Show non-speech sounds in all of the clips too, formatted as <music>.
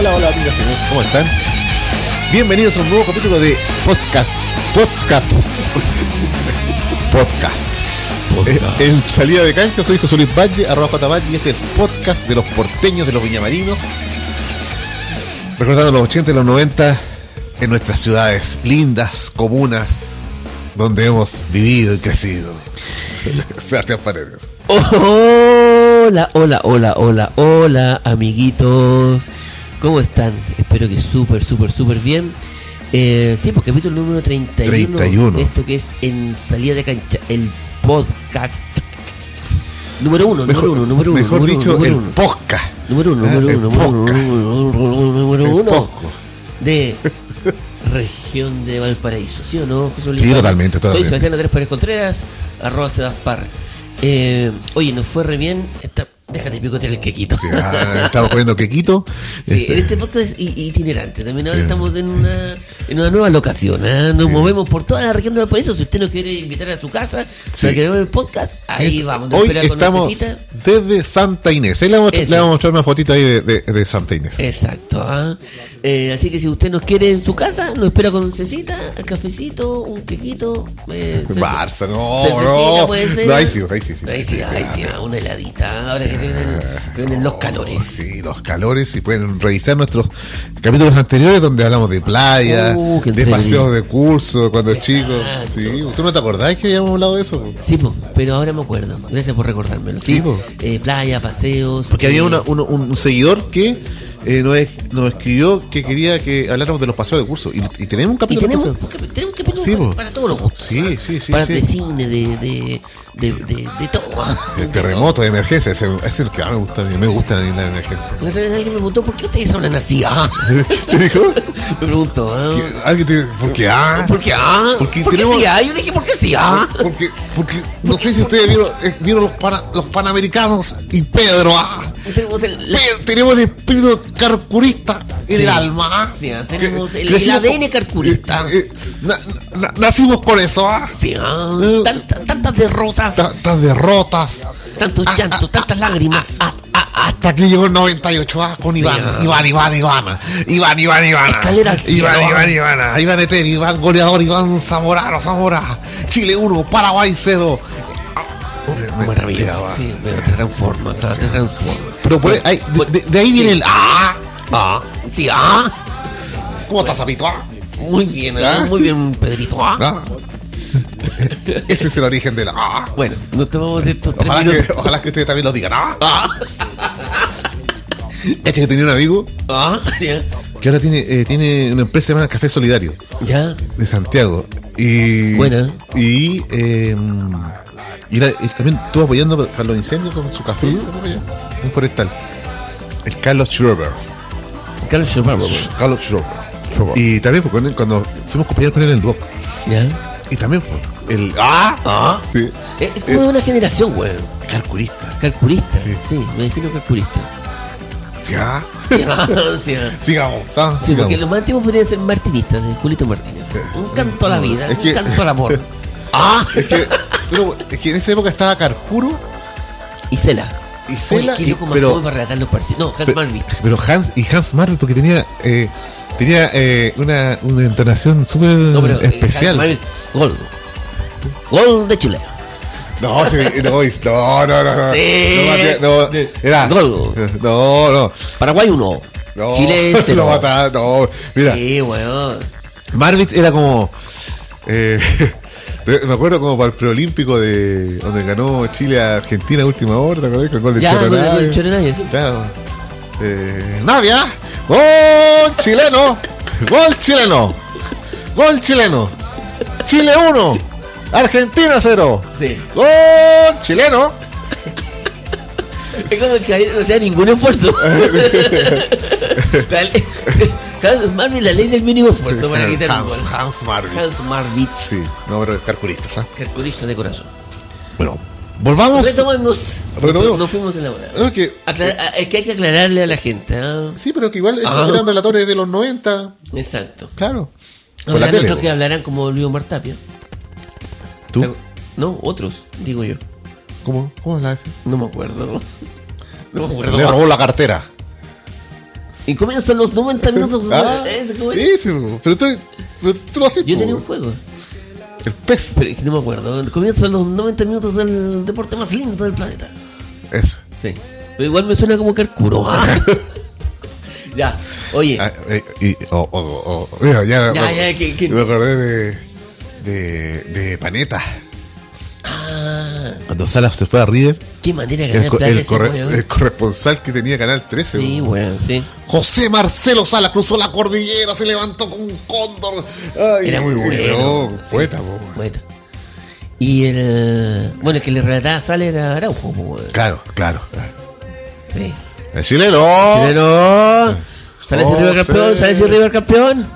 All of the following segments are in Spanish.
hola, hola, amigas y amigos, ¿cómo están? Bienvenidos a un nuevo capítulo de Podcast. Podcast. Podcast. Eh, En salida de cancha, soy José Luis Valle, arroba J. Valle, y este es el podcast de los porteños, de los viñamarinos. Recordando los 80 y los 90 en nuestras ciudades lindas, comunas, donde hemos vivido y crecido. <laughs> Sebastián Paredes. Hola, hola, hola, hola, hola, amiguitos. ¿Cómo están? Espero que súper, súper, súper bien. Eh, sí, pues capítulo número 31, 31. de esto que es En Salida de Cancha, el podcast. Número uno, Mejor, número uno, número uno. mejor número dicho, uno, número el uno. podcast. Número uno, Ah, número el uno, número uno, número uno, número uno de región de Valparaíso, ¿sí o no? José Sí, Valle? totalmente, Soy totalmente. Sebastián Andrés Pérez Contreras, arroba Sebaspar. Eh, oye, nos fue re bien. Esta, déjate picotear el quequito. Estamos comiendo quequito. <laughs> Sí, Este, en este podcast es itinerante. También ahora Sí. estamos en una, en una nueva locación. ¿ah? Nos movemos por toda la región de Valparaíso. Si usted nos quiere invitar a su casa para que veamos el podcast, ahí es- vamos. Nos Hoy espera con estamos nuesecita. desde Santa Inés. Ahí le vamos, le vamos a mostrar una fotito ahí de, de- de Santa Inés. Exacto. ¿ah? Eh, así que si usted nos quiere en su casa, nos espera con cecita, cafecito, un quequito. Eh, Barça, no, no. puede ser. No, ahí sí, ahí sí, sí. Ahí sí, ahí sí, una heladita. Ahora que se vienen, se vienen los calores. Sí, los calores y pueden revisar nuestros capítulos anteriores donde hablamos de playa, Uh, qué de entretenido. paseos de curso cuando chico. Exacto. Sí, ¿tú no te acordás que habíamos hablado de eso? po? Sí, po, pero ahora me acuerdo. Gracias por recordármelo. Sí, Sí, po. Eh, playa, paseos. Porque eh, había una- uno- un seguidor que eh, nos, es- nos escribió que quería que habláramos de los paseos de curso. Y, y tenemos un capítulo tenemos, pedir Sí, para, para todos los gustos. Sí, ¿ah? sí, sí, Para sí. de cine, de, de, de, de, de todo. <laughs> De terremoto de emergencia, ese ese es el que me gusta a mí. Me gusta la emergencia. La alguien me preguntó, ¿por qué ustedes hablan así? Ah, <laughs> ¿Qué dijo? <laughs> me preguntó. ¿ah? ¿Qué- Alguien te ¿Por qué? Ah, ¿Por qué? Ah? Porque ¿Por qué tenemos- sí? Ah? Yo le dije, ¿por qué sí? Ah? Porque, porque no sé si ustedes vieron, eh, vieron los, pana- los panamericanos y Pedro. Ah, <laughs> Tenemos el, la- tenemos el espíritu carcurista en Sí. el alma. ah. Sí, ah, tenemos el- el ADN con- carcurista. eh, eh, na- na- nacimos con eso. Ah. sí, ah, Eh, tanta- tantas derrotas, Tantas derrotas. tantos Ah, llantos, tantas lágrimas. Hasta que llegó el 98 ah, con Sí, Iván, ah. Iván, Iván, Iván, Iván, Iván, Iván, Escalera al cielo, Iván, ah. Iván, Iván, Iván Eter, Iván goleador, Iván Zamorano, Zamora, Chile 1, Paraguay 0. Maravilloso. Sí, pero te transformas, ah, te transformas. Pero por ahí- de, de- de ahí viene el ah. Ah, sí, ah. ¿Cómo estás, Zapito? Ah? Muy bien, ¿Ah? ah, muy bien, Pedrito. Ah. Ah. Ese es el origen del ah. Bueno, no tomamos de estos tres Ojalá minutos. que, ojalá que ustedes también lo digan. Ah. Ah, Este que tenía un amigo ah, ya. que ahora tiene, eh, tiene una empresa llamada Café Solidario. Ya, de Santiago. Y, Buena. Y, eh, y, también estuvo apoyando para los incendios con su café. Un forestal. El Carlos Schroeder. Carlos Schwarber. Carlos Schroeder. Y también él, cuando fuimos compañeros con él en el Duoc. Ya. Y también pues, el. ¡Ah! Ah. Sí. Es es como de una generación, weón. Calculista. Calculista. Sí. Sí. me defino calculista. Sí, ah. Sí, ah, <laughs> sí, ah. Sigamos. ah, Sí, porque los más antiguos podrían ser martinistas, de Julito Martínez. Un canto a la vida, Es un que- canto al amor. <laughs> Ah, Es que, pero, es que en esa época estaba Carcuro y Cela. y Cela. Oye, y- pero, para relatar los partidos. No, Hans Marvin. Pero Hans y Hans Marvel porque tenía eh, tenía eh, una, una entonación súper No, eh, especial. Hans Marvin, gol. Gol de Chile. No, sí, no, no, no, no, no. Sí. No, no, era. Gol. No, no. Paraguay 1. no Chile Lo 0. mataba, no. Mira, Sí, weón. Marvitz era como. eh, me acuerdo como para el preolímpico de donde ganó Chile a Argentina a última hora, ¿te acuerdas? Con el gol de Choronavia. Choronavia, sí. Claro. Eh, Navia, gol chileno, gol chileno, gol chileno. Chile 1, Argentina 0. Sí. Gol chileno. Es como que ahí no sea ningún esfuerzo. <laughs> Hans Marvin, la ley del mínimo esfuerzo para quitar un Hans, gol. Hans Marvin. Hans Marvin, Sí, no, pero calculistas, ¿ah? calculista de corazón. Bueno, volvamos. Retomemos. Retomemos. No fuimos en la hora. No, es que- Aclar- ah, es que hay que aclararle a la gente. ¿ah? sí, pero que igual esos Ah. eran relatores de los 90, Exacto. claro. Por la tele. que hablarán como Luis Martapia. ¿Tú? No, otros, digo yo. ¿Cómo, cómo la? No me acuerdo. <laughs> No me acuerdo. Le robó la cartera. Y comienzan los 90 minutos. <laughs> Ah, ese, po. pero tú, pero tú lo haces. Yo tenía un juego, El pez. pero es que no me acuerdo. Comienzan los 90 minutos del deporte más lindo del planeta. Eso. Sí. Pero igual me suena como Carcuro. <laughs> <laughs> ya, oye. Ah, eh, y, oh, oh, oh. Mira, ya, Ya, me, ya, que- que- me acordé de, de, de Paneta. Cuando Salas se fue a River, qué manera de el, ganar el corre- el corresponsal que tenía Canal 13. Sí, weón, sí. José Marcelo Salas cruzó la cordillera, se levantó con un cóndor. Ay, Era muy bueno. No, poeta, po, weón. Poeta. Y el. Bueno, el que le relataba sale era Araujo, po. Claro, claro. Sí. El chileno. Chileno. Sale ese José. River campeón, sale ese River campeón.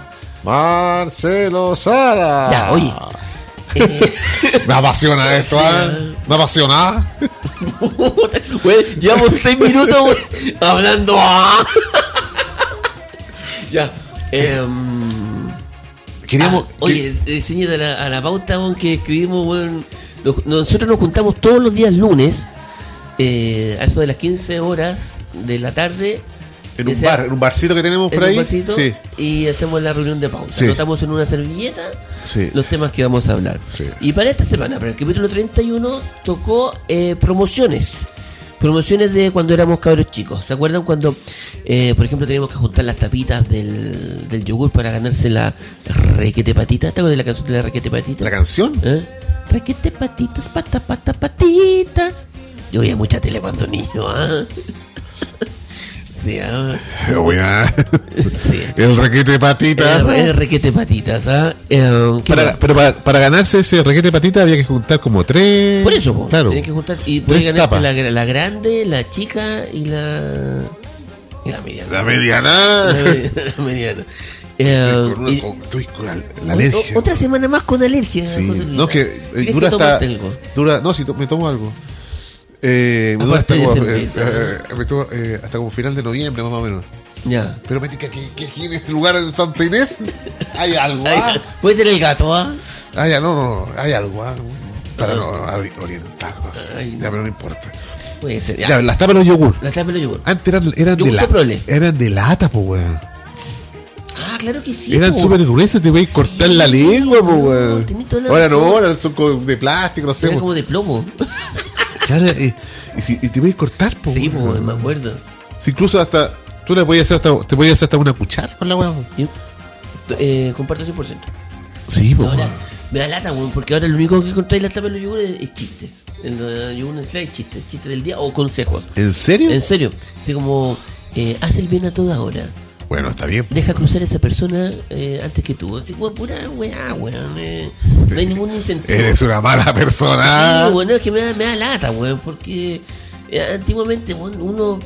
Marcelo Salas. Ya, oye. <laughs> <laughs> Eh, Me apasiona esto, ¿eh? Me apasiona. Llevamos seis minutos hablando. ah. <laughs> ya. em, Queríamos. ah, oye, eh, señor, a la, a la pauta weón, que escribimos, nos- nosotros nos juntamos todos los días lunes, eh, a eso de las 15 horas de la tarde. En un sea bar, en un barcito que tenemos en por un ahí. vasito, Sí, y hacemos la reunión de pauta. Sí. Anotamos en una servilleta sí. los temas que vamos a hablar. Y para esta semana, para el capítulo 31, tocó eh, promociones. Promociones de cuando éramos cabros chicos. ¿Se acuerdan cuando, eh, por ejemplo, teníamos que juntar las tapitas del, del yogur para ganarse la requete patita? ¿Te acuerdas de la canción de la requete patita? ¿La canción? ¿Eh? Requete patitas, pata, pata, patitas. Yo veía mucha tele cuando niño, ¿ah? <laughs> El requete de patita. El, el requete patitas, ¿ah? Eh, pero para, para ganarse ese requete de patita había que juntar como tres. Por eso, po, claro. tenés que juntar y puedes ganarte la, la grande, la chica y la y la mediana. La mediana. La, medi- <laughs> la mediana. Eh, Con una- y- con- estoy con la, la o- alergia. otra semana más con alergia. Sí. No, que eh, ¿Crees dura que hasta. tomaste algo? Dura, no, si to- me tomo algo. Eh, Aparte hasta como, eh, cerveza. eh, eh, hasta como final de noviembre, más o menos. Ya. Pero me que, que aquí en este lugar en Santa Inés hay algo. Ah. Puede ser el gato, ¿ah? Ah, ya, no, no, hay algo. ah, Para no ori- orientarnos. Ay, Ya, pero no importa. Puede ser. Ya. Ya, las tapas de los yogur. La tapa de los yogur. Antes eran, eran de Yogur la, Soprole. eran de lata, po, weón. Ah, claro que sí. Eran súper gruesas, te voy a cortar la lengua, po, weón. Ahora no, ahora son de plástico, no sé. Era como de plomo. <laughs> Claro, y, y, si- y te voy a cortar, po, sí, po, me acuerdo. Si incluso hasta. Tú le podías hacer hasta, te podías hacer hasta una cuchara con la weón. Eh, comparto 100%. Sí, po, Ahora, me da lata, weón, porque ahora lo único que encontráis en la tapa de los yogures es, es chistes. En los yogures hay chistes, chistes del día o consejos. ¿En serio? En serio, así como, eh, haz el bien a toda hora. Bueno, está bien. Deja cruzar a esa persona eh, antes que tú. Así, weón, pura weá, weón. eh, no hay ningún incentivo. Eres una mala persona. Sí, bueno, es que me da, me da lata, weón, porque eh, antiguamente, weón, uno.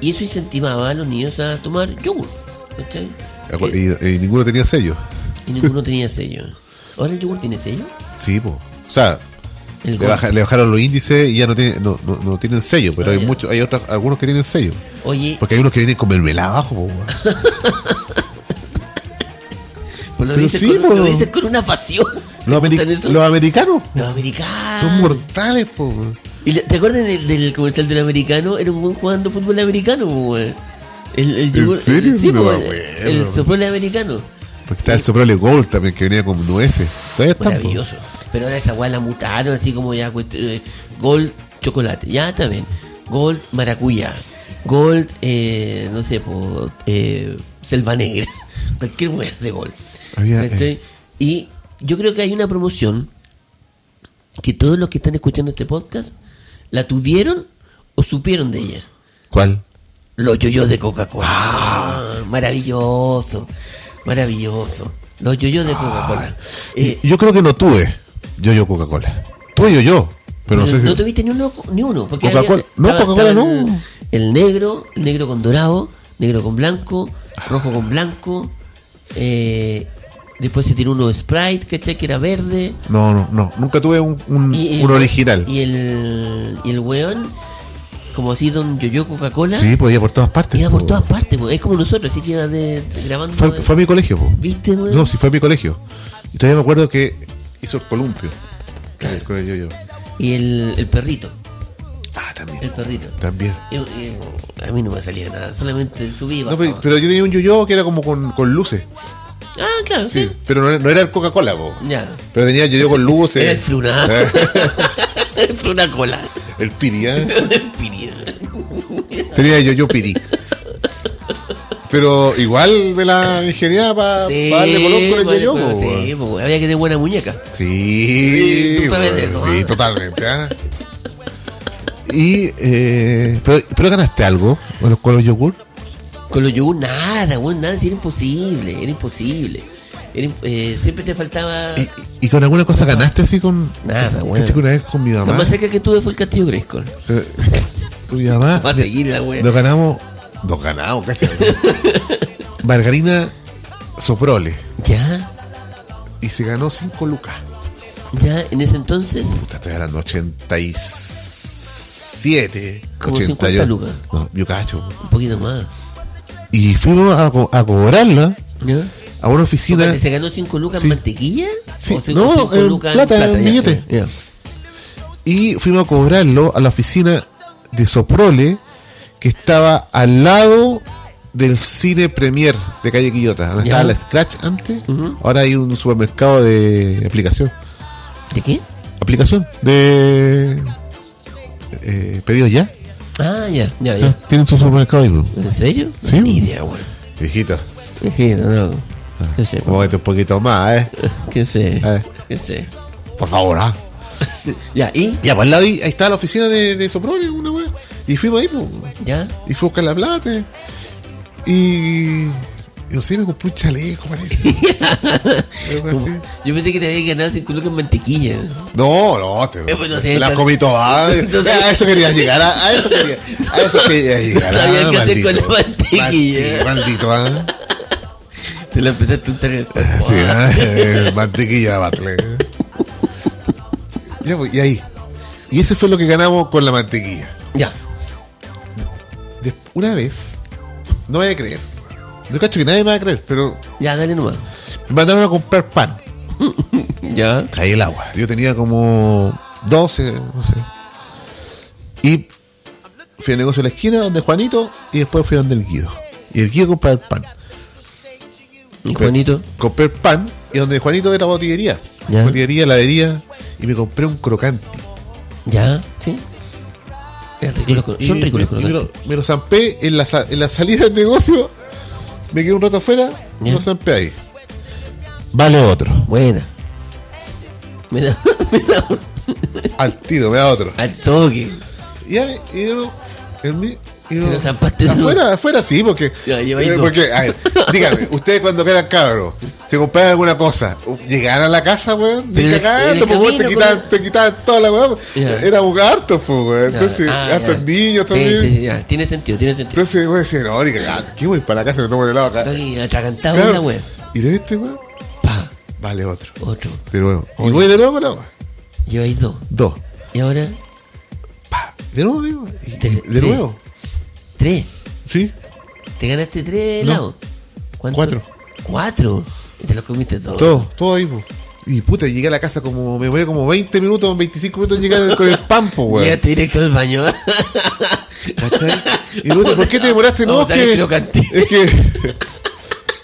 Y eso incentivaba a los niños a tomar yogur. ¿Cachai? Eh, Y, y ninguno tenía sello. y ninguno tenía sello. ¿Ahora el yogur tiene sello? Sí, po. O sea, le, Gol. baja- le bajaron los índices y ya no, tiene, no, no, no tienen sello, pero hay muchos, hay otros, algunos que tienen sello. Oye, Porque hay unos que vienen con mermelada abajo, <laughs> pues lo, pero dices sí, con, lo dices con una pasión. <laughs> ¿Te Los, los americanos Los americanos. son mortales, po. ¿Y ¿Te acuerdas del, del comercial del americano? Era un buen jugando fútbol americano, po. El, el yogur- serio? el- sí, No po, el- el soprole americano. Porque está el soprole Gold también, que venía con nueces. Todavía está, po. Pero ahora esa weá la mutaron así como ya eh, Gold chocolate. Ya está bien. Gold maracuyá. Gold, eh, no sé, po, eh, selva negra. <laughs> Cualquier weá de Gold. Había, eh. Y yo creo que hay una promoción que todos los que están escuchando este podcast la tuvieron o supieron de ella. ¿Cuál? Los yoyos de Coca-Cola. Ah. Maravilloso. Maravilloso. Los yoyos de Coca-Cola. Eh, Yo creo que no tuve yo yo Coca-Cola. Tuve yo yo, pero no sé si. tuviste ni uno, ni uno porque Coca-Cola- no, Coca-Cola no. el negro, el negro con dorado, negro con blanco, rojo con blanco. eh, después se tiró uno de Sprite, ¿cachai? Que era verde. No, no, no. Nunca tuve un, un, Y, un original. Y el, y el weón, como así, don Yoyo Coca-Cola, Sí, podía por todas partes. iba por po. todas partes. po. Es como nosotros, así que iba de, de- grabando. Fue, fue a mi colegio, po. ¿Viste, weón? No, sí fue a mi colegio. Y todavía me acuerdo que hizo el columpio. Claro. Con el yo-yo. Y el, el perrito. Ah, también. El perrito. También. Y- y- a mí no me salía nada, solamente subí y No, bajaba. pero, pero yo tenía un yo-yo que era como con, con luces. Ah, claro, Sí, sí. pero no, era- no era el Coca-Cola, po. Ya. Pero tenía yo-yo con luces. Era el Fruna. Eh, <laughs> <laughs> el Fruna Cola. el Piri, ¿eh? <laughs> El. Tenía yo-yo Piri. Pero igual me la ingeniaba para Sí, darle color con el vale, yo-yo, pues, sí, pues, había que tener buena muñeca. Sí, Sí, tú sabes de eso, sí, ¿ah? totalmente. ¿ah? Y, eh, pero, pero ganaste algo con los, con los yogur. Con los yogur nada, weón, nada, era imposible, era imposible. Era eh, siempre te faltaba. Y, y con alguna cosa ganaste así con. Nada. Caché que una vez con mi Lo mamá. más cerca que tuve fue el Castillo eh, con mi mamá. <laughs> Va a seguirla, weón. Nos ganamos. Nos ganamos, ¿cachai? Margarina Soprole. Ya, Y se ganó 5 lucas. ya, en ese entonces. Puta, estoy hablando 87. Como 88. 50 lucas. No, yo cacho. Un poquito más. Y fuimos a, co- a cobrarla ¿Ya? a una oficina. ¿Se ganó 5 lucas Sí. en mantequilla? Sí, ¿O no, cinco en lucas plata, en ya, billete. ya, ya. Y fuimos a cobrarlo a la oficina de Soprole, que estaba al lado del cine Premier de calle Quillota. Donde estaba la Scratch antes. Ahora hay un supermercado de aplicación. ¿De qué? Aplicación de eh, pedidos ya. Ah, ya, ya, ya. Tienen su supermercado ahí, pues. ¿En serio? Sí, Ni weón. idea, weón. Viejito, Imagino, no. ¿Qué sé? un poquito más, ¿eh? ¿Qué sé? Eh. ¿Qué sé? Por favor, ¿ah? Ya, ¿y? Ya, pues al lado ahí, ahí estaba la oficina de, de Soprole, una wea. Y fuimos ahí, pues. ¿Ya? Y fue a buscar la plata. Y. no sé, me compré un chaleco, parece. <laughs> Yo pensé que te había ganado 5 lucas en mantequilla. No, no, te, Eh, bueno, sí, te las comí todas. <laughs> entonces- a eso quería llegar. A, a eso quería, a eso quería llegar. No sabía ah, qué hacer con la mantequilla. Maldito, ¿ah? Te la empezaste a untar en el cuerpo. Sí, ¿ah? <laughs> Eh, mantequilla batle. Ya, pues, y ahí. Y ese fue lo que ganamos con la mantequilla. Ya. Una vez, no vaya a creer. Yo cacho que nadie me va a creer, pero Ya, dale nomás. me mandaron a comprar pan. <laughs> Ya. Caí el agua. Yo tenía como 12, no sé. Y fui al negocio de la esquina donde Juanito y después fui donde el Guido. Y el Guido compraba el pan. Y Juanito. Compré el pan y donde Juanito era botillería. Ya. Botillería, heladería. Y me compré un crocante. Ya, sí. Es rico Y Son ricos los me, me crocantes. me lo zampé en la, en la salida del negocio. Me quedé un rato afuera. Me Ya. lo zampé ahí. Vale otro. Buena. Me da, <laughs> me da un- Al tiro, me da otro. al toque. Y ahí, y yo, el mi- tú. afuera, afuera sí, porque, Ya, eh, porque a ver, <laughs> dígame, ustedes cuando eran cabros, se compraban alguna cosa, llegaban a la casa, weón, ni cagando, pues, weón, te quitaban, con- te quitaban toda la weón, Ya. éramos hartos, pues, weón, entonces, ah, hartos niños también, Sí, sí, ya. Tiene sentido, tiene sentido. entonces, weón, decía, no, ni cagando, ¿qué voy para la casa me tomo el helado acá? Atragantado Claro. la wea. Y de este, weón, Pa, vale otro, otro. de nuevo, y voy de nuevo con la weón, Lleváis dos. dos, Y ahora, pa, de nuevo, amigo, de nuevo, tres. sí, ¿Te ganaste tres No. helados? ¿Cuánto? Cuatro. ¿Cuatro? Y te los comiste todos. Todo, todo ahí, po. Y puta, llegué a la casa como, me demoré como 20 minutos, 25 minutos en llegar con el pampo, weón. Llegaste directo al baño. ¿Cachai? Y luego, ¿por qué te demoraste? No, es que, es <laughs> que, es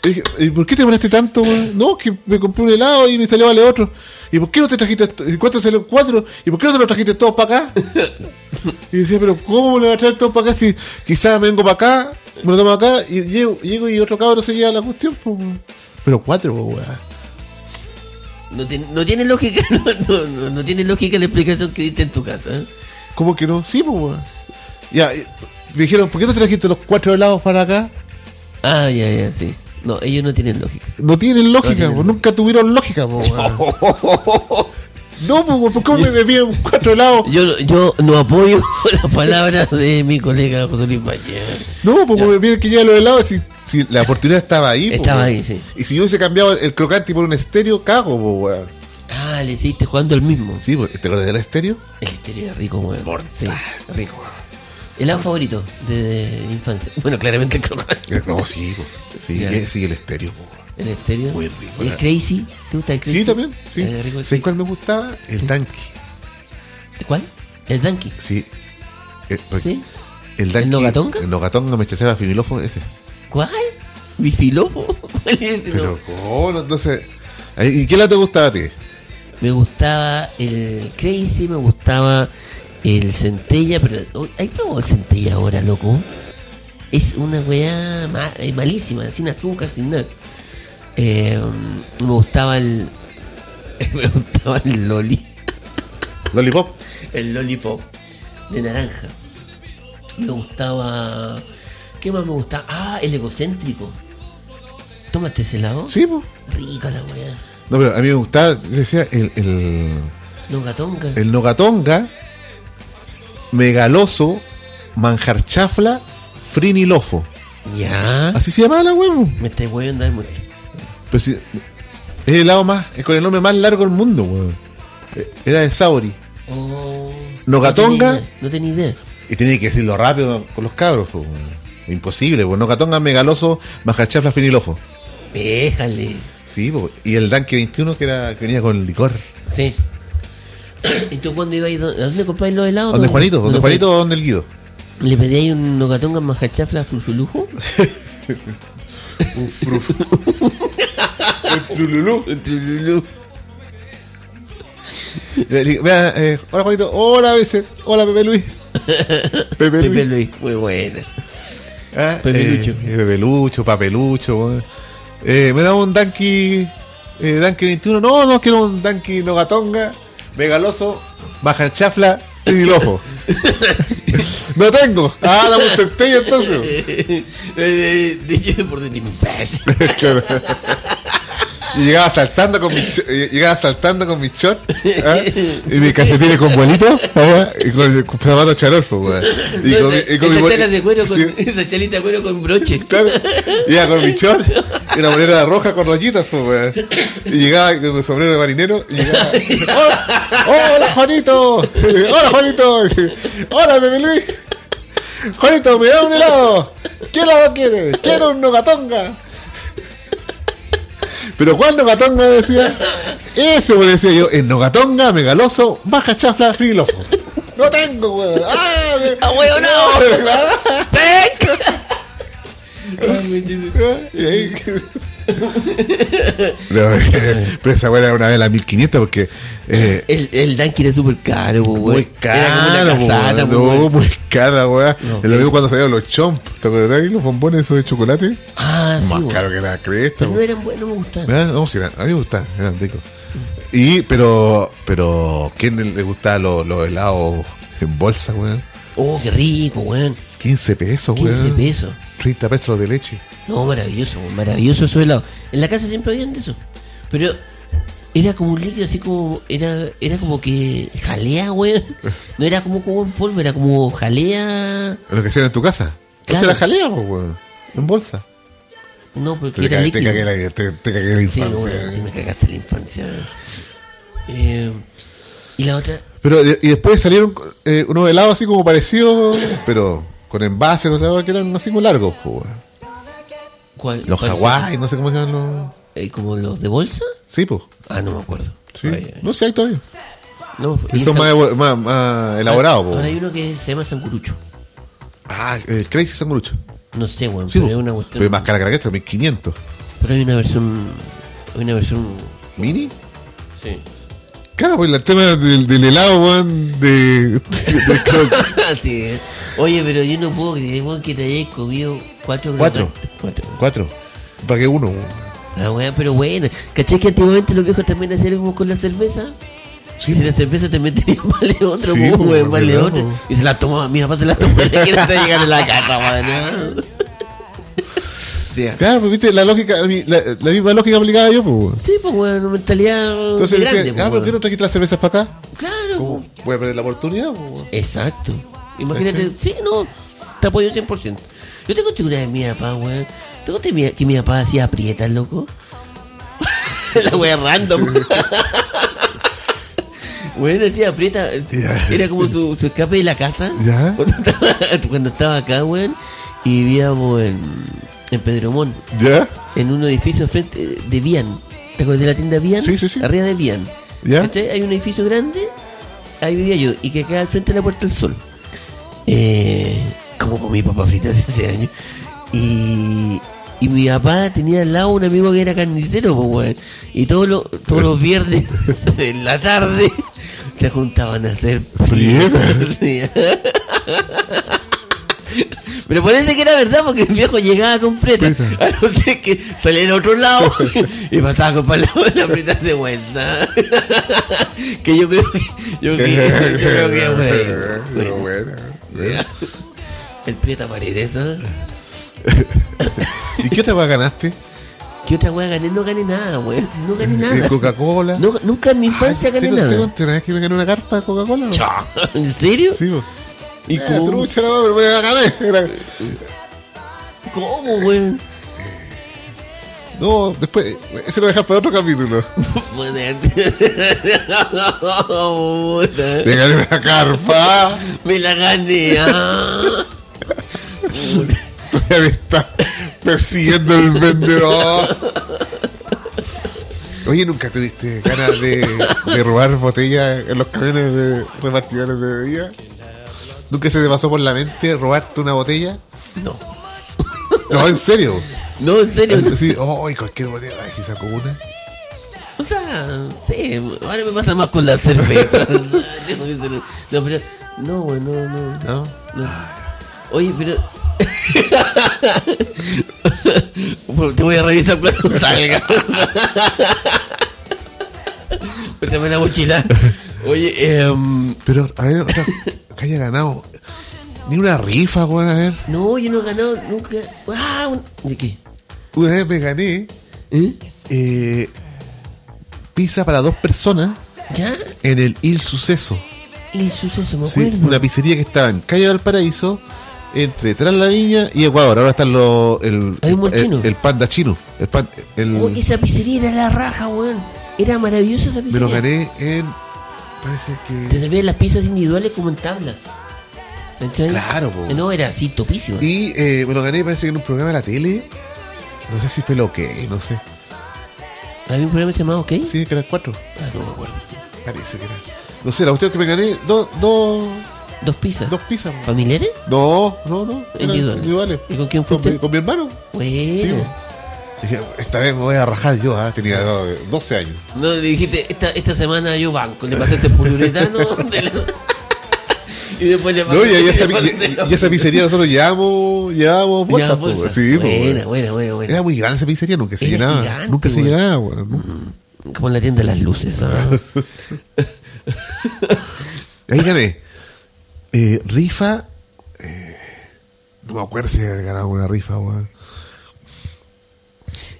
que- ¿y por qué te demoraste tanto, weón? No, que me compré un helado y me salió vale otro. ¿Y por qué no te trajiste, esto? ¿y cuánto salió? Cuatro. ¿Y por qué no te lo trajiste todos para acá? <laughs> Y decía, pero ¿cómo me lo voy a traer todos para acá si quizás vengo para acá, me lo tomo acá y llego, llego y otro cabrón se lleva la cuestión, pues, weón. Pero cuatro, pues, weón. No tiene, no tiene lógica, <laughs> no, no, no, no tiene lógica la explicación que diste en tu casa. ¿eh? ¿Cómo que no? Sí, pues, weón. Ya, eh, me dijeron, ¿por qué no trajiste los cuatro helados para acá? Ah, ya, ya, sí. No, ellos no tienen lógica. No tienen lógica, tienen pues, nunca tuvieron lógica, weón. <laughs> No, weón, ¿por qué me, me piden cuatro helados? Yo, yo no apoyo <laughs> las palabras de mi colega José Luis Valle. No, pues me piden que lleve los helados si, si la oportunidad estaba ahí. Estaba weón. ahí, sí. Y si yo hubiese cambiado el crocante por un estéreo, cago, pues, weón. Ah, le hiciste jugando el mismo. Sí, ¿te acuerdas del estéreo? El estéreo es rico, weón. Mortal. Sí, rico. ¿El favorito de, de infancia? <laughs> Bueno, claramente el crocante. Eh, No, sí. Sí, Ya. eh, sí, el estéreo, weón. El estéreo. Muy rico, ¿El la- Crazy? ¿Te gusta el Crazy? Sí, también. Sí. Eh, rico el ¿Sabes Crazy. cuál me gustaba? El tanque. ¿Cuál? El Donkey. Sí. eh, ¿Sí? El, Danqui- ¿El Nogatonga? El Nogatonga me echaba finilofo ese. ¿Cuál? ¿Bifilofo? ¿Cuál es <laughs> ese? Pero, No. ¿cómo? no? Entonces. ¿Y qué la te gustaba a ti? Me gustaba el Crazy, me gustaba el Centella, pero oh, ¿hay probado el Centella ahora, loco? Es una weá eh, malísima, sin azúcar, sin nada. Eh, me gustaba el. <laughs> Me gustaba el Loli. Lollipop. El Lollipop de naranja. Me gustaba. ¿Qué más me gustaba? Ah, el egocéntrico. ¿Tomaste ese helado? Sí, pues. Rica la weá. No, pero a mí me gustaba, decía, el, el, No gatonga. el Nogatonga, Megaloso, Manjarchafla, Frinilofo. Ya. Así se llamaba la huevo. Me estáis hueviando mucho. Pero si- es el helado más, es con el nombre más largo del mundo, weón. Eh, Era de Sauri. Oh, Nogatonga. No tenía idea. No idea. Y tenía que decirlo rápido con los cabros, weón. Imposible, pues Nogatonga, Megaloso, Manjarchafla, Frinilofo. Déjale. Sí, po. y el Danke 21 que era que venía con licor. Sí. <coughs> ¿Y tú cuándo ibas? ¿A dónde compráis los helados? ¿Dónde Juanito? ¿Dónde ¿Dónde Juanito o dónde el Guido? ¿Le pedíais un nogatonga majachafla frufulujo? <laughs> Trululú. Le digo, Vea, eh, hola Juanito, hola a veces, hola Pepe Luis. <laughs> Pepe Luis. Pepe Luis, muy buena. Ah, Pepelucho. Eh, eh, Pepelucho, Papelucho. weón. Eh, me da un Danky, eh, Danky 21. No, no quiero un Danky Nogatonga, Megaloso, Baja Chafla, Trinilojo. <laughs> no tengo. Ah, dame un centello entonces. <laughs> Eh, Dije por dentro, <laughs> imbécil. Y llegaba saltando con mi llegaba saltando con mi short ¿ah? y mi calcetines con vuelito ¿ah? y con el zapato charolfo y con, mi- y con mi Esas chalas de cuero con, sí, <laughs> esa chalita de cuero con broche. claro. <laughs> con mi short y una bolera roja con rayitas pues, y llegaba con el sombrero de marinero y llegaba hola, hola Juanito <laughs> hola Juanito hola Pepe Luis Juanito me da un helado ¿qué helado quieres? quiero un nogatonga pero ¿cuál Nogatonga me decía? Ese me decía yo, en Nogatonga, megaloso, baja chafla, frilofo. No tengo, weón. ¡Ah! me- ¡Ah, weón, no! ¡Pec! No, <laughs> pero esa weá era una vez la 1500 porque eh, El, el Danky era súper caro, weón. muy Era como una weón. po, no, weón. muy cara, weá. No, Es lo mismo cuando salieron los chomp, ¿te acuerdas de? Los bombones esos de chocolate. Ah, sí, Más weón. caro que la cresta, no eran buenos, no me gustaban. ¿Verdad? No, sí, eran- a mí me gustan, eran ricos. Y, pero, pero, ¿quién le gustaban los, los helados en bolsa, weón? Oh, qué rico, weón. 15 pesos, 15 weón. pesos. 30 pesos de leche. No, maravilloso, maravilloso esos helados. En la casa siempre habían de eso. Pero era como un líquido así como. Era, era como que jalea, weón. <laughs> No era como como en polvo, era como jalea. Lo que hacían en tu casa. Claro. Entonces la jalea, pues, weón. En bolsa. No, porque Te, era cagué, te, líquido. cagué la, te, te cagué la Sí, infancia. weón, sí me cagaste la infancia. Eh, y la otra. Pero, y y después salieron eh, unos helados así como parecidos, pero con envases, los helados que eran así como largos, pues, weón. ¿Cuál? Los Hawái, no sé cómo se llaman los. eh, ¿Como los de bolsa? Sí, pues. Ah, no me acuerdo. Sí. Ay, ay. No sé, hay todavía. No, Y son más, más, más elaborados, Ahora pues. hay uno que se llama Sancurucho. Ah, eh, Crazy Sangurucho. No sé, weón, Sí, pero es una cuestión. Pero es más cara que la cresta, 1500. Pero hay una versión. Hay una versión. ¿Mini? Sí. Claro, pues el tema del, del helado, weón, de, de- de- <laughs> sí. Oye, pero yo no puedo creer, weón, que te hayas comido cuatro Cuatro. Cuatro. Cuatro. Pagué uno, weón. Ah, weón, pero bueno. ¿Cachai que antiguamente los viejos también hacían como con la cerveza? Sí, y si la cerveza también <laughs> tenía vale otro, Sí, weón, po, weón, vale ¿verdad, otro. po? Y se la tomaba, mi papá se la tomaba <laughs> hasta llegar a la casa, weón. Sí, Claro, pues viste, la lógica, la, la misma lógica aplicada yo, pues. weón. sí, pues, weón, mentalidad Entonces grande, decía, pues, ah, ¿por qué no trajiste las cervezas para acá? Claro. Voy a perder la oportunidad, pues, weón. Exacto. Imagínate, sí, no, te apoyo 100%. Yo te conté una de mi papá, weón. ¿Te conté mi- que mi papá hacía aprietas, loco? <laughs> la wea random. Bueno, <laughs> hacía aprieta. Era como su, su escape de la casa. <laughs> Cuando estaba, cuando estaba acá, weón. Y vivíamos en, en Pedromón, ¿Ya? en un edificio frente de Vian. ¿Te acuerdas de la tienda Vian? Sí, sí, sí. Arriba de Vian. Hay un edificio grande, ahí vivía yo, y que queda al frente de la Puerta del Sol. Eh, como comí papas fritas ese año. Y, y mi papá tenía al lado un amigo que era carnicero, pues, weón. Y todos los, todos los viernes <laughs> en la tarde se juntaban a hacer Frietas. <laughs> Sí. Pero parece que era verdad porque el viejo llegaba con preta. A no ser que salía al otro lado <laughs> y pasaba con palabras la preta de vuelta. que yo creo que. Yo, que- yo creo que. Pero Bueno, <laughs> el prieta paredes, ¿ah? ¿Y qué otra cosa ganaste? <laughs> ¿Qué otra wea gané? No gané nada, weón. No gané Eh, nada. Coca-Cola. No, nunca en mi infancia gané ¿te- te nada. conté una vez que me gané una carpa de Coca-Cola? <laughs> ¿En serio? Sí, po. ¿Y Eh, cómo? trucha, no, pero me la gané. ¿Cómo, weón? No, después, ese lo dejas para otro capítulo. <laughs> Me gané una carpa. Me la gané. ah. Todavía me está persiguiendo el vendedor. Oye, ¿nunca tuviste ganas de, de robar botellas en los camiones de repartidores de bebida? ¿Nunca se te pasó por la mente robarte una botella? No. No, en serio. No, en serio. <laughs> Sí, oh, y cualquier botella, ay, si saco una. O sea, sí, ahora me pasa más con la cerveza. <laughs> No, pero. No, no, no. ¿No? no. Oye, pero. <laughs> Te voy a revisar cuando salga. Préstame la mochila. Oye, eh, Pero, a ver, otra, que haya ganado. Ni una rifa, weón, a ver. no, yo no he ganado nunca. Ah, un- ¿De qué? Una vez me gané ¿Eh? eh, pizza para dos personas ¿Ya? en el Il Suceso. El suceso, me Sí, acuerdo. una pizzería que estaba en Calle Valparaíso, entre Tras la Viña y Ecuador. Ahora están los. El, Hay un buen el, chino. el panda chino. El pan- el- Oh, esa pizzería era la raja, weón. Era maravillosa esa me pizzería. lo gané en. Parece Te que. servían las pizzas individuales como en tablas. ¿Cachai? Claro, po. No, era así, topísima. Y eh, me lo gané, parece que en un programa de la tele. No sé si fue lo que, no sé. Había un programa que se llamaba OK. Sí, que eran cuatro. Ah, no me acuerdo. Parece que era. No sé, la cuestión es que me gané dos, dos, Dos pizzas. dos pizzas. ¿Familiares? No, no, no. Individuales. individuales. ¿Y con quién fuiste? con mi hermano. Sí. Dije, esta vez me voy a rajar yo, ah, tenía eh, 12 años. no, le dijiste, esta, esta semana yo banco. Le pasaste el poliuretano. <laughs> de la- y después le No, y, y esa, y- y esa pizzería nosotros llevamos, llevamos bolsas, bolsa. Sí, po, buena, buena, buena, buena. Era muy grande esa pizzería, nunca se Era llenaba. gigante, nunca se llenaba, weón. nunca. Como en la tienda de las luces. ¿ah? <laughs> Ahí gané. Eh, rifa. eh, no me acuerdo si había ganado una rifa, weón.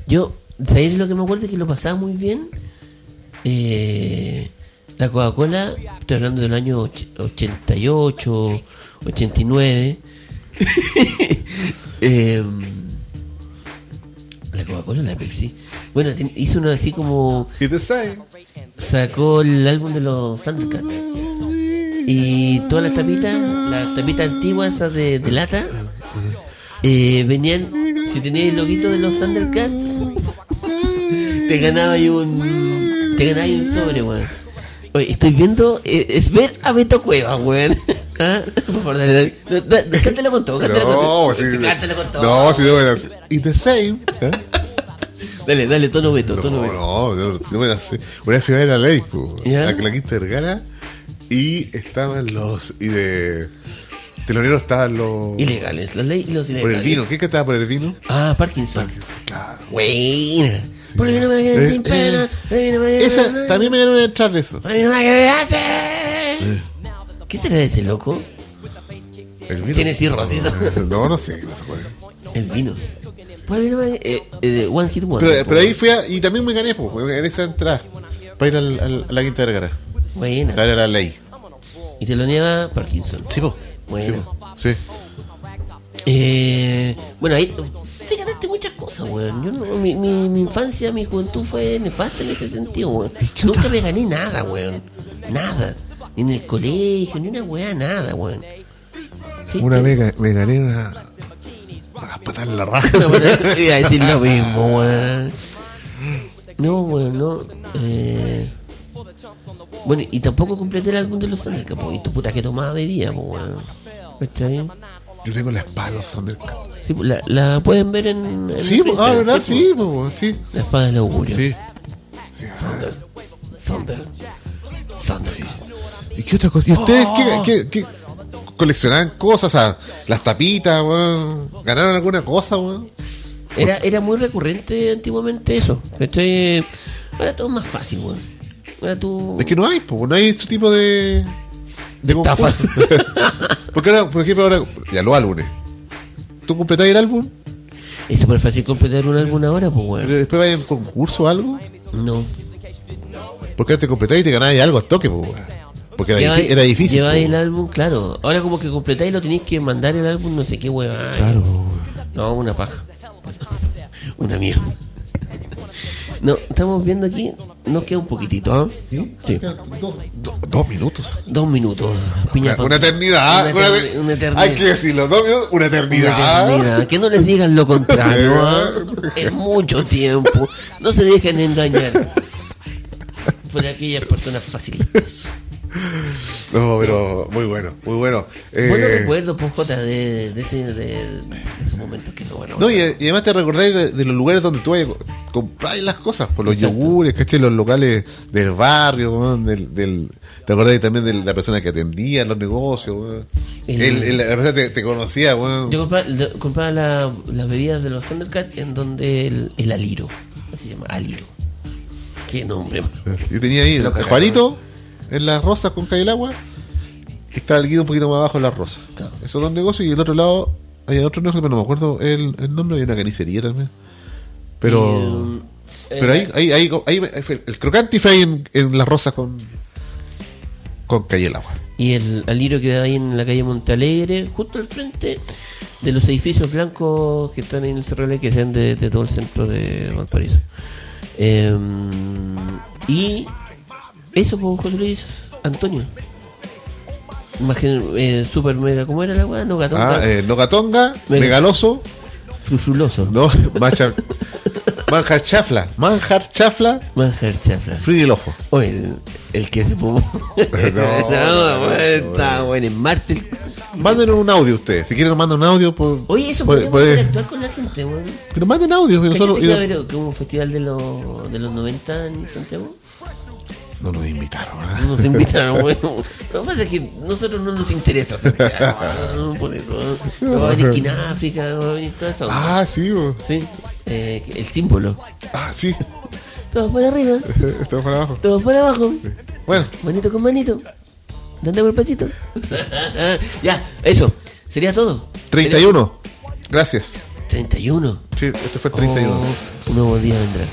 Yo, ¿sabéis lo que me acuerdo? Que lo pasaba muy bien. Eh, la Coca-Cola, estoy hablando del año och- 88, 89. Eh, la Coca-Cola, la Pepsi. Bueno, hizo uno así como. Sacó el álbum de los Thundercats. Y todas las tapitas, las tapitas antiguas esas de, de lata, eh, venían, si tenías el loguito de los Thundercats, te ganaba ahí un, te ganaba ahí un sobre, weón. Oye, estoy viendo, eh, es ver a Beto Cueva, weón. <laughs> ¿Ah? Por favor, dale, dale. Da- da- Cántalo con todo, cántalo con No, todo. con todo. no, si no me la sé. Y the same. ¿eh? <laughs> Dale, dale, tono Beto, No, tono Beto. no, no, si no me la sé. Una vez fui a ver a la ley, po, ¿Ya? a la Quinta Vergara, y estaban los. Y de. Telonero estaban los. Ilegales, la ley y los Por ilegales. el vino, ¿qué cantaba por el vino? Ah, Parkinson. Claro. Buena. Por el vino me quedé sin pena. Esa, también me ganó detrás de eso. Por el vino me quedé hace. ¿Qué será de ese loco? El vino. Tiene cirrosis, ¿no? <laughs> No, no sé qué pasa con él. El vino. Por el vino me eh, eh, One Hit Wonder. Pero, ahí fui a, y también me gané, pues, me gané esa entrada para ir al, al- a la Quinta Vergara. Buena. Para la ley. Y te lo niega Parkinson. Sí, po. Bueno. Sí, po. Sí. Eh, bueno, ahí cosas, weón. Yo no- mi, mi, mi infancia, mi juventud fue nefasta en ese sentido, weón. Nunca me gané nada, weón. Nada. Ni en el colegio, ni una weá, nada, weón. Sí, Una vez me gané una. Patas en la raja. No, iba a decir lo <laughs> mismo, weón. No, weón, no. Eh... Bueno, y tampoco completé el álbum de los Thundercats, y tu puta que tomaba bebía, po, weón. ¿cachai? Yo tengo la espada de los Thundercats. Sí, pues, la, la pueden ver en. en Sí, el pues, ah, ¿verdad? sí, Sí, pues. sí. La espada del augurio. Sí. Thunder. Thunder. ¿Y qué otra cosa? ¿Y ustedes qué, qué, qué coleccionaban cosas? O sea, las tapitas, weón. ¿Ganaron alguna cosa, weón? Era, era muy recurrente antiguamente eso. ¿cachai? Ahora todo es más fácil, weón. Ahora tú. Es que no hay, pues, no hay ese tipo de. de Estafa. <laughs> Porque ahora, por ejemplo, ahora, ya los álbumes. ¿Tú completás el álbum? Es súper fácil completar un álbum ahora, pues, Pero weón. después vaya a un concurso o algo. No. Porque te completáis y te ganáis algo al toque, pues, weón. Porque era, difícil. Lleváis pues, el weón. álbum, claro. Ahora como que completáis lo tenéis que mandar el álbum, no sé qué, weón. Claro. No, una paja. una mierda. No, estamos viendo aquí, nos queda un poquitito, ¿ah? ¿Sí? Sí. Dos, minutos. Dos minutos. Una, Piña con- una eternidad. Una, eternidad. Hay que decirlo, dos minutos, una Una eternidad. eternidad. Que no les digan lo contrario, ¿ah? <laughs> Es mucho tiempo. No se dejen engañar. Por aquellas personas facilitas. No, pero muy bueno, muy bueno. Eh, Bueno recuerdo, pues, Jota, de, de, ese- de, de esos momentos que no, bueno. No, y, y además te recordáis de, de los lugares donde tú comprar las cosas, por los Exacto. yogures, ¿cachai? Los locales del barrio, del, del, te acordáis también de la persona que atendía los negocios, weón. El- El, el- la persona te, te conocía, weón. Yo compraba, compraba la- las bebidas de los Thundercats en donde el, el Aliro. Así se llama, Aliro. Qué nombre. Yo tenía ahí el. Juanito en las rosas con calle el agua estaba el guido un poquito más abajo en las rosas. Claro. Esos dos negocios y el otro lado había otro negocio, pero no me acuerdo el, el nombre, había una carnicería también. Pero. Y, eh, Pero ahí, ahí, ahí, ahí- ahí el crocante fue ahí en, en las rosas con, con Calle el Agua. Y el Aliro queda ahí en la calle Montalegre, justo al frente de los edificios blancos que están en el Cerro que sean de, de todo el centro de Valparaíso. Eh, y eso, pues, José Luis Antonio. Imaginen, eh, super mega, ¿cómo era la weá? No, gatón, Ah, eh, Nogatonga, Mega. Megaloso, frusuloso. no, <laughs> mancha, manjar chafla, manjar chafla, Manjar chafla. frío el ojo. Oye, el, el que se fumó. <laughs> No, no, no, weón, está bueno en Marte. Mándenos un audio ustedes, si quieren nos mandan un audio. Pues, Oye, eso puede- puede- interactuar con la gente, weón. Pero manden audio. y nosotros, ¿Cachai que y- iba a haber hubo un festival de los, de los 90 en Santiago? No nos invitaron. ¿verdad? No Nos invitaron, <laughs> bueno. Lo que pasa es que nosotros no nos interesa Santiago, ¿no? por eso. ¿no? Va a venir Kináfrica, va a venir toda esa onda. Ah, sí, bo. Sí, eh, el símbolo. ah, sí. Todos por arriba, <laughs> Estamos para abajo. todos por abajo. Bueno, Manito con manito. Dando golpecito. <laughs> ya, eso. Sería todo. 31. Gracias. Sería 31. Sí, este fue el 31. Oh, un nuevo día vendrá.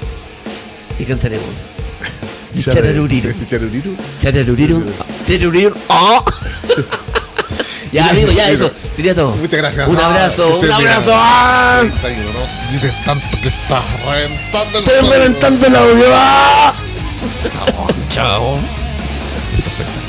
Y cantaremos. Chara- Chararuriru. Chararuriru. Chararuriru. Chararuriru. ¡Oh! <laughs> ya, amigo, ya, eso. Sería todo. Muchas gracias. Un Ah, abrazo, un abrazo. ¡Ah! 31, ¿no? Dices tanto que estás reventando el Estoy reventando el audio. ¡Ah! Chao. Chao. Perfecto.